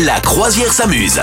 La croisière s'amuse.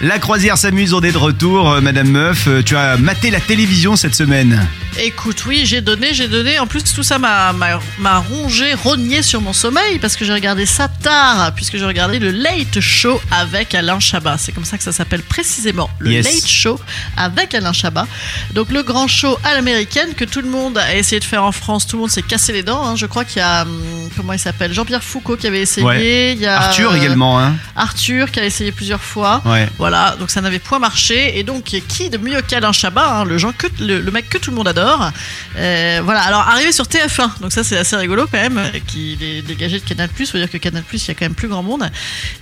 La croisière s'amuse, on est de retour. Euh, Madame Meuf, euh, tu as maté la télévision cette semaine. Écoute, oui, j'ai donné, j'ai donné. En plus, tout ça m'a, m'a, m'a rongé, rogné sur mon sommeil parce que j'ai regardé ça tard, puisque j'ai regardé le Late Show avec Alain Chabat. C'est comme ça que ça s'appelle précisément, le Yes. Late Show avec Alain Chabat. Donc, le grand show à l'américaine que tout le monde a essayé de faire en France. Tout le monde s'est cassé les dents. hein. Je crois qu'il y a, hum, comment il s'appelle, Jean-Pierre Foucault qui avait essayé. Ouais. Il y a Arthur euh, également, hein. Arthur qui a essayé plusieurs fois. Ouais. Voilà, donc ça n'avait point marché. Et donc, qui de mieux qu'Alain Chabat, hein, le, que, le, le mec que tout le monde adore. Euh, voilà, alors arrivé sur TF1, donc ça c'est assez rigolo quand même, euh, qu'il est dégagé de Canal+, faut dire que Canal+, il y a quand même plus grand monde.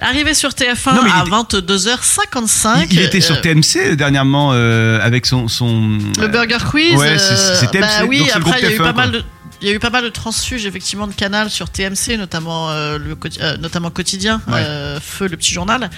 Arrivé sur TF1 Non, mais il à était- 22h55. Il, il était sur euh, TMC dernièrement euh, avec son. son Le Burger Quiz. ouais, c'est- TMC, Bah oui, donc après il y a eu TF1, pas mal de. Il y a eu pas mal de transfuges effectivement de Canal sur TMC, notamment euh, le euh, notamment quotidien, Ouais. euh, Feu, le petit journal.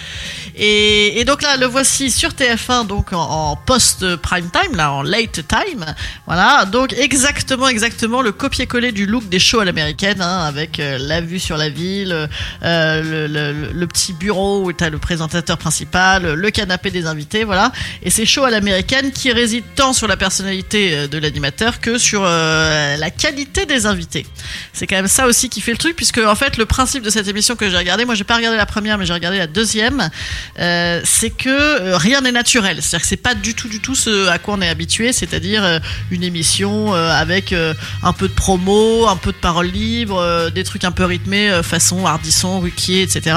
Et, et donc là, le voici sur TF1, donc en, en post prime time, là, en late time. Voilà, donc exactement, exactement le copier-coller du look des shows à l'américaine, hein, avec euh, la vue sur la ville, euh, le, le- le petit bureau où tu as le présentateur principal, le canapé des invités, voilà. Et c'est shows à l'américaine qui résident tant sur la personnalité de l'animateur que sur euh, la qualité des invités. C'est quand même ça aussi qui fait le truc, puisque en fait le principe de cette émission que j'ai regardé, moi j'ai pas regardé la première, mais j'ai regardé la deuxième, euh, c'est que euh, rien n'est naturel. C'est-à-dire que c'est pas du tout, du tout ce à quoi on est habitué, c'est-à-dire euh, une émission avec un peu de promo, un peu de parole libre, euh, des trucs un peu rythmés, façon Ardisson, Ruquier, etc.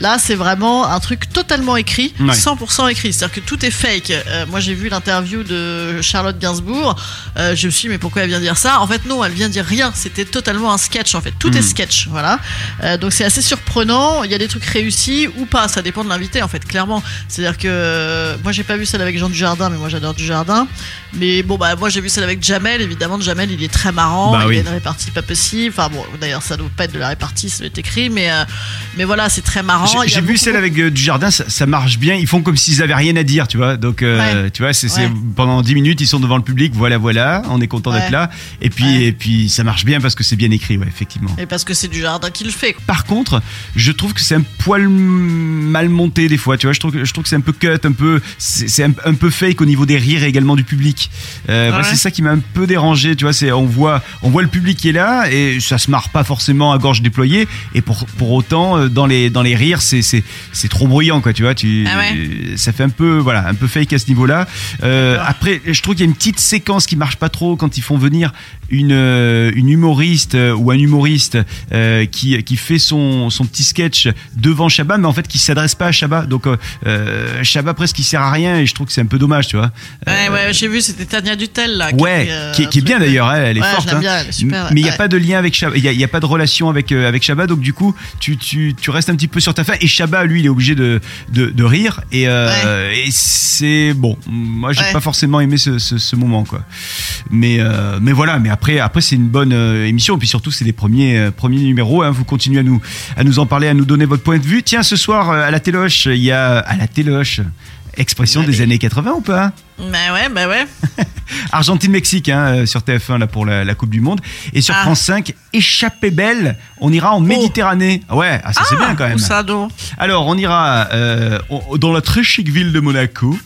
Là, c'est vraiment un truc totalement écrit, Ouais. 100% écrit. C'est-à-dire que tout est fake. Euh, moi, j'ai vu l'interview de Charlotte Gainsbourg. Euh, je me suis dit, mais pourquoi elle vient dire ça? En fait, non, elle vient dire rien. C'était totalement un sketch, en fait. Tout est sketch, voilà. Euh, donc, c'est assez surprenant. Il y a des trucs réussis ou pas. Ça dépend de l'invité, en fait, clairement. C'est-à-dire que euh, moi, j'ai pas vu celle avec Jean Dujardin, mais moi, j'adore Dujardin. Mais bon, bah, moi, j'ai vu celle avec Jamel. Évidemment, Jamel, il est très marrant. Bah il oui. a une répartie pas possible. Enfin, bon, d'ailleurs, ça doit pas être de la répartie, ça doit être écrit. Mais, euh, mais voilà, c'est très marrant. J'ai- y vu beaucoup- celle avec euh, du jardin, ça, ça marche bien. Ils font comme s'ils avaient rien à dire, tu vois. Donc, euh, Ouais. tu vois, c'est Ouais. pendant 10 minutes, ils sont devant le public. Voilà, voilà, on est content d'être là. Et puis, et puis, ça marche bien parce que c'est bien écrit, ouais, effectivement. Et parce que c'est du jardin qui le fait. Par contre, je trouve que c'est un poil mal monté des fois. Tu vois, je trouve, que- je trouve que c'est un peu cut, un peu, c'est un, un peu fake au niveau des rires et également du public. Euh, Ouais. c'est ça qui m'a un peu dérangé. Tu vois, c'est on voit, on voit le public qui est là et ça se marre pas forcément à gorge déployée. Et pour pour autant, euh, dans les dans les rires, c'est trop bruyant, quoi. Tu vois, tu, Ah ouais. ça fait un peu, voilà, un peu fake à ce niveau-là. Euh, après, je trouve qu'il y a une petite séquence qui marche pas trop quand ils font venir une euh, une humoriste euh, ou un humoriste euh, qui qui fait son son petit sketch devant Chabat, mais en fait qui s'adresse pas à Chabat. Donc Chabat presque il sert à rien et je trouve que c'est un peu dommage, tu vois. Ouais, ouais, j'ai vu, c'était Tania Dutel là. qui Ouais, qui, est- un qui est bien d'ailleurs, elle, elle est ouais, forte. hein. bien, elle est super, Mais il n'y a pas de lien avec Chabat, il y a, pas de relation avec avec Chabat, donc du coup tu, tu, tu restes un petit peu sur ta fin. Et Chabat, lui, il est obligé de, de, de rire et, et c'est bon. Moi, j'ai pas forcément aimé ce, ce, ce moment, quoi. Mais mais voilà, mais après après c'est une bonne euh, émission et puis surtout c'est les premiers euh, premiers numéros. Hein, vous continuez à nous à nous en parler, à nous donner votre point de vue. Tiens, ce soir euh, à la téloche, il y a à la téloche. Expression des années 80 ou pas? Bah ouais, bah ouais. Argentine-Mexique hein, euh, sur TF1 là pour la, la Coupe du Monde. Et sur Ah. France 5 échappée belle on ira en Méditerranée. Ah ouais ah, ça c'est bien quand même. ça alors on ira euh, dans la très chic ville de Monaco.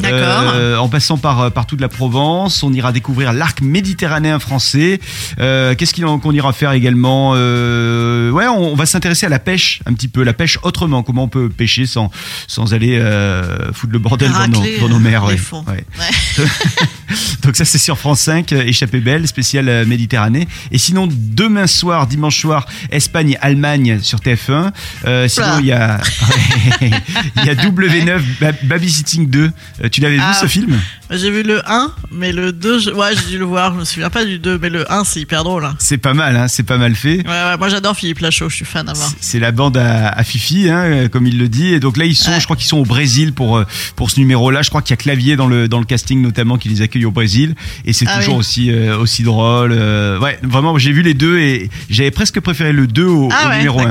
D'accord. Euh, en passant par par toute la Provence on ira découvrir l'arc méditerranéen français. Euh, qu'est-ce qu'on ira faire également Euh, ouais on, on va s'intéresser à la pêche un petit peu la pêche autrement. Comment on peut pêcher sans sans aller euh, foutre le bordel dans nos, dans nos mers. Ouais. Donc ça c'est sur France 5, euh, Échappée belle, spéciale euh, Méditerranée. Et sinon demain soir, dimanche soir, Espagne, Allemagne sur TF1. Euh, sinon il y a il y a W9 Ba- Babysitting 2. Euh, tu l'avais vu Ah. ce film? J'ai vu le 1, mais le 2, je... ouais, j'ai dû le voir, je me souviens pas du 2, mais le 1, c'est hyper drôle. hein. C'est pas mal, hein, c'est pas mal fait. Ouais, ouais, moi j'adore Philippe Lachaud, je suis fan à voir. C'est- la bande à, à Fifi, hein, comme il le dit. Et donc là, ils sont, Ouais. je crois qu'ils sont au Brésil pour euh, pour ce numéro-là. Je crois qu'il y a Clavier dans le dans le casting notamment qui les accueille au Brésil. Et c'est Ah toujours oui. aussi euh, aussi drôle. euh, ouais, vraiment, j'ai vu les deux et j'avais presque préféré le 2 au, Ah au ouais, numéro 1.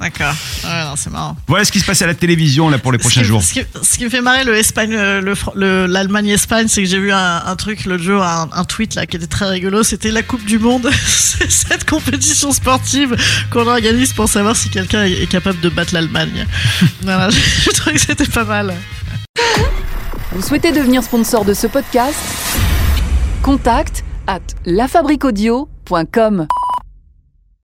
d'accord. Non, c'est marrant. Voilà ce qui se passe à la télévision là pour les prochains ce qui, jours. Ce qui, ce qui me fait marrer le- l'Allemagne-Espagne, c'est que j'ai vu un, un truc l'autre jour, un, un tweet là qui était très rigolo. C'était la Coupe du Monde, c'est cette compétition sportive qu'on organise pour savoir si quelqu'un est, est capable de battre l'Allemagne. voilà, je trouvais que c'était pas mal. Vous souhaitez devenir sponsor de ce podcast? Contact à lafabriquaudio.com.